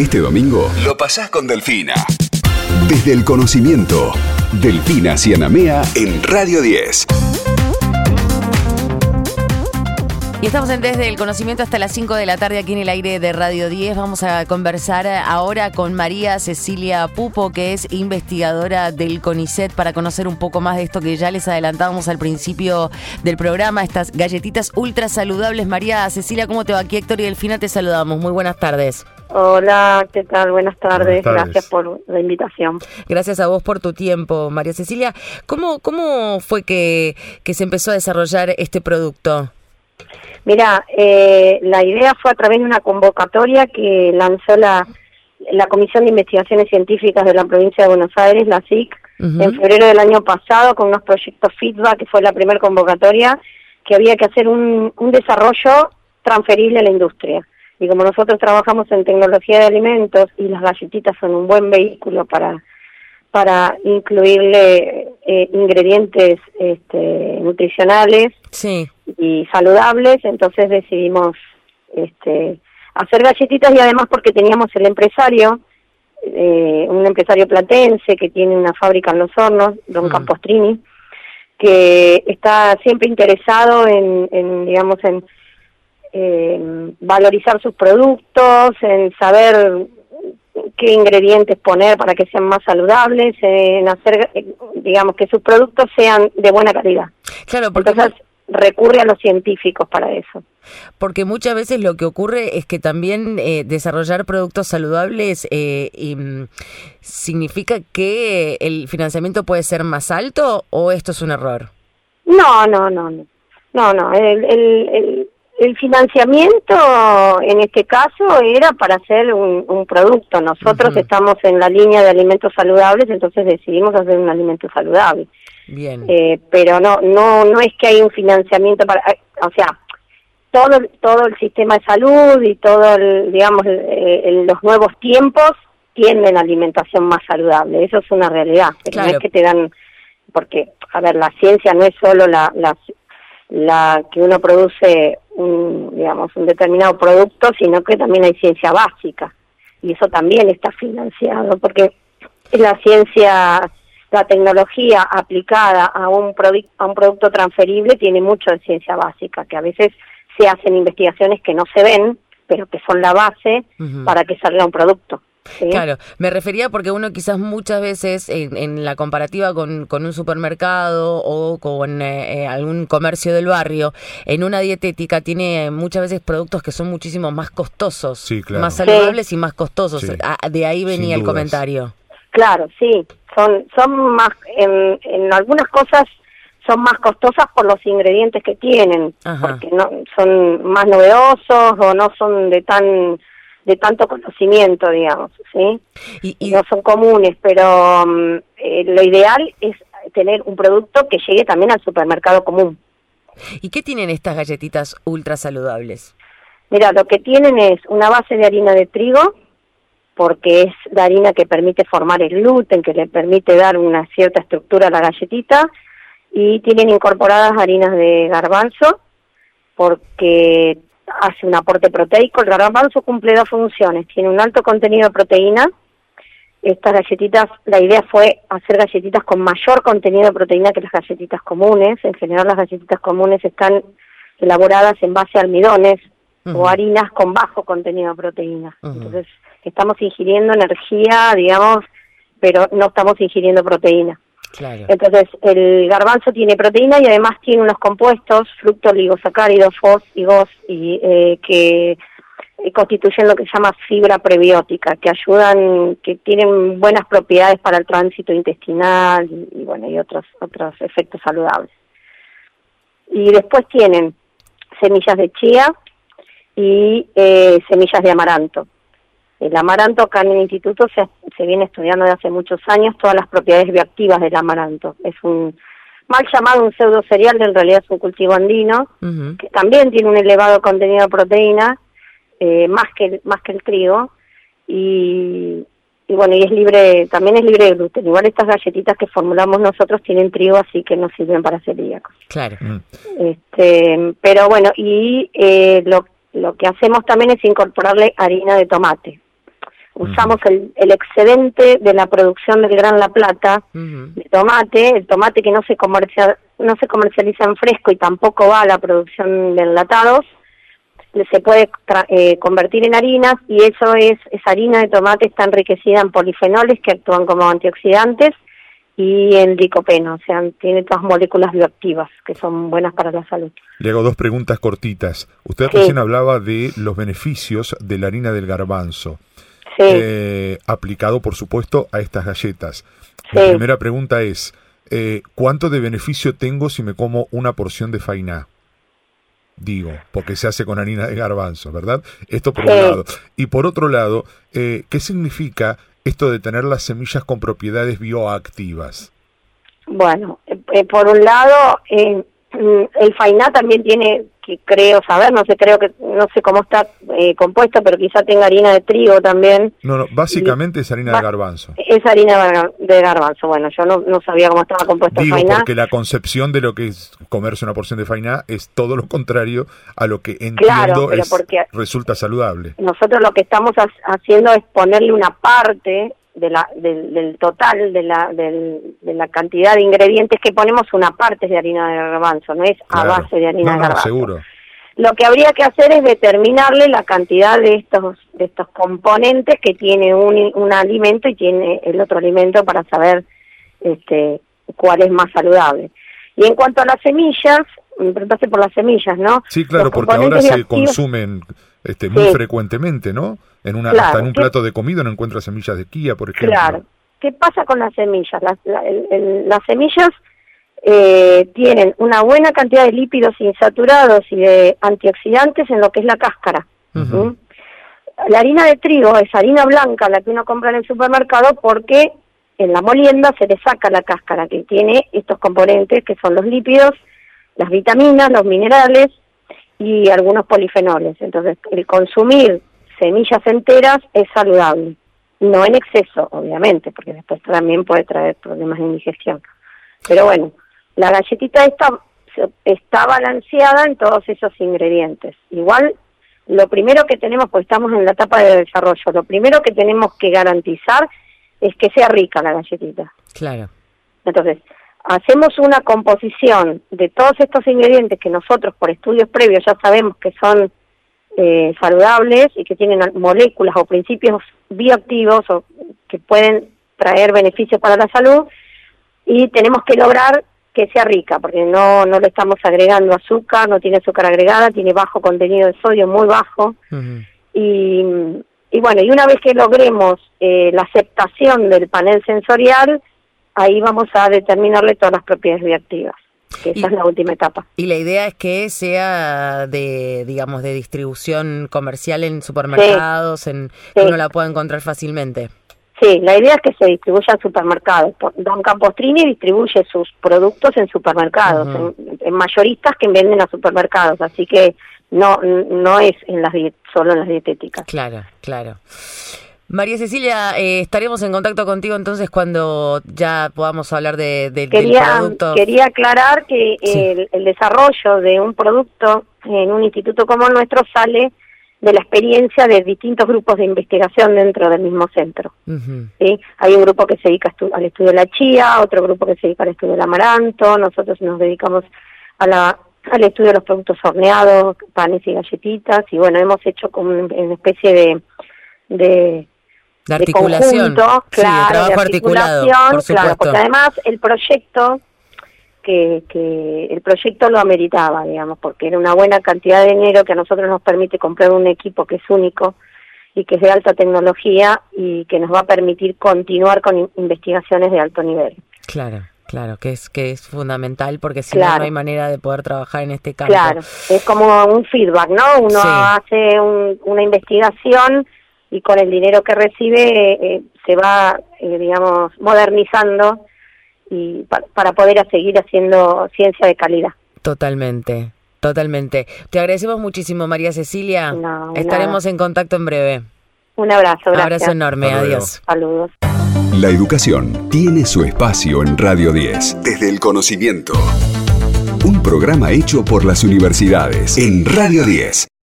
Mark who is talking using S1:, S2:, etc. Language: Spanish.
S1: Este domingo lo pasás con Delfina. Desde el conocimiento, Delfina Cianamea en Radio 10.
S2: Y estamos en Desde el Conocimiento hasta las 5 de la tarde aquí en el aire de Radio 10. Vamos a conversar ahora con María Cecilia Pupo, que es investigadora del CONICET, para conocer un poco más de esto que ya les adelantábamos al principio del programa, estas galletitas ultra saludables. María Cecilia, ¿cómo te va? Aquí Héctor y Delfina te saludamos. Muy buenas tardes.
S3: Hola, ¿qué tal? Buenas tardes. Gracias por la invitación.
S2: Gracias a vos por tu tiempo, María Cecilia. ¿Cómo, cómo fue que, que se empezó a desarrollar este producto?
S3: Mira, eh, la idea fue a través de una convocatoria que lanzó la, la Comisión de Investigaciones Científicas de la provincia de Buenos Aires, la SIC, en febrero del año pasado con unos proyectos feedback, que fue la primera convocatoria, que había que hacer un, un desarrollo transferible a la industria. Y como nosotros trabajamos en tecnología de alimentos y las galletitas son un buen vehículo para para incluirle eh, ingredientes este, nutricionales
S2: sí
S3: y saludables, entonces decidimos este, hacer galletitas y además porque teníamos el empresario, eh, un empresario platense que tiene una fábrica en los hornos, don mm. Campostrini, que está siempre interesado en, en digamos, en valorizar sus productos, en saber qué ingredientes poner para que sean más saludables, en hacer, digamos, que sus productos sean de buena calidad.
S2: Claro, porque
S3: recurre a los científicos para eso.
S2: Porque muchas veces lo que ocurre es que también eh, desarrollar productos saludables eh, mm, significa que el financiamiento puede ser más alto o esto es un error.
S3: No, no, no, no, no, no. El, el, el, financiamiento en este caso era para hacer un, un producto. Nosotros estamos en la línea de alimentos saludables, entonces decidimos hacer un alimento saludable.
S2: Bien.
S3: Eh, pero no, no, no es que hay un financiamiento para, eh, o sea, todo, todo el sistema de salud y todo, el, digamos, los nuevos tiempos tienen alimentación más saludable. Eso es una realidad. Pero no es que te dan, porque, a ver, la ciencia no es solo la, la, la que uno produce un, digamos, un determinado producto, sino que también hay ciencia básica. Y eso también está financiado, porque la ciencia la tecnología aplicada a un, a un producto transferible tiene mucho de ciencia básica, que a veces se hacen investigaciones que no se ven, pero que son la base para que salga un producto.
S2: Claro, me refería porque uno quizás muchas veces en, la comparativa con, con, un supermercado o con eh, eh, algún comercio del barrio, en una dietética tiene muchas veces productos que son muchísimo más costosos, más saludables y más costosos. Ah, de ahí venía el comentario.
S3: Claro, sí, son son más en, en algunas cosas son más costosas por los ingredientes que tienen, porque no son más novedosos o no son de tan de tanto conocimiento, digamos, ¿sí? Y, no son comunes, pero mm, eh, lo ideal es tener un producto que llegue también al supermercado común.
S2: ¿Y qué tienen estas galletitas ultra saludables?
S3: Mira, lo que tienen es una base de harina de trigo, porque es la harina que permite formar el gluten, que le permite dar una cierta estructura a la galletita, y tienen incorporadas harinas de garbanzo, porque hace un aporte proteico. El garbanzo cumple dos funciones, tiene un alto contenido de proteína. Estas galletitas, la idea fue hacer galletitas con mayor contenido de proteína que las galletitas comunes. En general las galletitas comunes están elaboradas en base a almidones o harinas con bajo contenido de proteína. Entonces, estamos ingiriendo energía, digamos, pero no estamos ingiriendo proteína. Entonces, el garbanzo tiene proteína y además tiene unos compuestos, fructoligosacáridos, fos y gos, eh, que constituyen lo que se llama fibra prebiótica, que ayudan, que tienen buenas propiedades para el tránsito intestinal y, bueno, y otros, otros efectos saludables. Y después tienen semillas de chía y eh, semillas de amaranto. El amaranto acá en el instituto se, se viene estudiando desde hace muchos años todas las propiedades bioactivas del amaranto. Es un mal llamado un pseudo cereal, en realidad es un cultivo andino, que también tiene un elevado contenido de proteína, eh, más que más que el trigo, y, y bueno, y es libre, también es libre de gluten. Igual estas galletitas que formulamos nosotros tienen trigo, así que no sirven para celíacos.
S2: Claro.
S3: Este, pero bueno, y eh, lo, lo que hacemos también es incorporarle harina de tomate Usamos el, el, excedente de la producción del Gran La Plata de tomate, el tomate que no se, comercia, no se comercializa en fresco y tampoco va a la producción de enlatados, se puede eh, convertir en harinas y eso es, esa harina de tomate está enriquecida en polifenoles que actúan como antioxidantes y en licopeno, o sea, tiene todas moléculas bioactivas que son buenas para la salud.
S4: Le hago dos preguntas cortitas. Usted recién hablaba de los beneficios de la harina del garbanzo, eh, aplicado por supuesto a estas galletas. La primera pregunta es, eh, ¿cuánto de beneficio tengo si me como una porción de fainá? digo, porque se hace con harina de garbanzo, ¿verdad? Esto por un lado. Y por otro lado, eh, ¿qué significa esto de tener las semillas con propiedades bioactivas?
S3: Bueno, eh, por un lado, eh, el fainá también tiene creo saber, no sé, creo que, no sé cómo está eh, compuesto, pero quizá tenga harina de trigo también.
S4: No, no, básicamente es harina de garbanzo.
S3: Es harina de garbanzo, bueno, yo no, no sabía cómo estaba compuesto
S4: Digo,
S3: el fainá.
S4: porque la concepción de lo que es comerse una porción de fainá es todo lo contrario a lo que entiendo es, resulta saludable.
S3: Nosotros lo que estamos haciendo es ponerle una parte de la, del, total de la, de la cantidad de ingredientes que ponemos, una parte de harina de garbanzo, no es a base de harina de garbanzo.
S4: seguro.
S3: Lo que habría que hacer es determinarle la cantidad de estos, de estos componentes que tiene un, un alimento y tiene el otro alimento para saber este, cuál es más saludable. Y en cuanto a las semillas, me preguntaste por las semillas, ¿no?
S4: Sí, claro, porque ahora se consumen este, muy frecuentemente, ¿no? En una, hasta en un plato de comida no encuentra semillas de quía, por ejemplo.
S3: Claro. ¿Qué pasa con las semillas? Las, las semillas eh, tienen una buena cantidad de lípidos insaturados y de antioxidantes en lo que es la cáscara. La harina de trigo es harina blanca, la que uno compra en el supermercado, porque en la molienda se le saca la cáscara, que tiene estos componentes que son los lípidos, las vitaminas, los minerales y algunos polifenoles. Entonces, el consumir semillas enteras es saludable. No en exceso, obviamente, porque después también puede traer problemas de indigestión. Pero bueno, la galletita esta está balanceada en todos esos ingredientes. Igual, lo primero que tenemos, pues estamos en la etapa de desarrollo, lo primero que tenemos que garantizar es que sea rica la galletita.
S2: Claro.
S3: Entonces, hacemos una composición de todos estos ingredientes que nosotros por estudios previos ya sabemos que son eh, saludables y que tienen moléculas o principios bioactivos o que pueden traer beneficios para la salud y tenemos que lograr que sea rica porque no no le estamos agregando azúcar no tiene azúcar agregada tiene bajo contenido de sodio muy bajo. Y, y bueno y una vez que logremos eh, la aceptación del panel sensorial ahí vamos a determinarle todas las propiedades bioactivas que esa es la última etapa.
S2: Y la idea es que sea de, digamos, de distribución comercial en supermercados, en que uno la pueda encontrar fácilmente.
S3: Sí, la idea es que se distribuya en supermercados. Don Campostrini distribuye sus productos en supermercados, en, mayoristas que venden a supermercados, así que no no es en las solo en las dietéticas.
S2: Claro, claro. María Cecilia, eh, estaremos en contacto contigo entonces cuando ya podamos hablar de, del producto.
S3: Quería aclarar que el, desarrollo de un producto en un instituto como el nuestro sale de la experiencia de distintos grupos de investigación dentro del mismo centro. Hay un grupo que se dedica al estudio de la chía, otro grupo que se dedica al estudio del amaranto, nosotros nos dedicamos a la, al estudio de los productos horneados, panes y galletitas, y bueno, hemos hecho como una especie de, de
S2: de articulación,
S3: claro, trabajo articulación, claro, porque además el proyecto que, que el proyecto lo ameritaba, digamos, porque era una buena cantidad de dinero que a nosotros nos permite comprar un equipo que es único y que es de alta tecnología y que nos va a permitir continuar con investigaciones de alto nivel.
S2: Claro. Claro, que es que es fundamental porque si no, no hay manera de poder trabajar en este campo.
S3: Claro, es como un feedback, ¿no? Uno hace una investigación y con el dinero que recibe eh, se va, eh, digamos, modernizando y para poder seguir haciendo ciencia de calidad.
S2: Totalmente, totalmente. Te agradecemos muchísimo, María Cecilia. Estaremos en contacto en breve.
S3: Un abrazo,
S2: Un abrazo enorme, adiós.
S3: Saludos.
S1: La educación tiene su espacio en Radio 10. Desde el conocimiento. Un programa hecho por las universidades en Radio 10.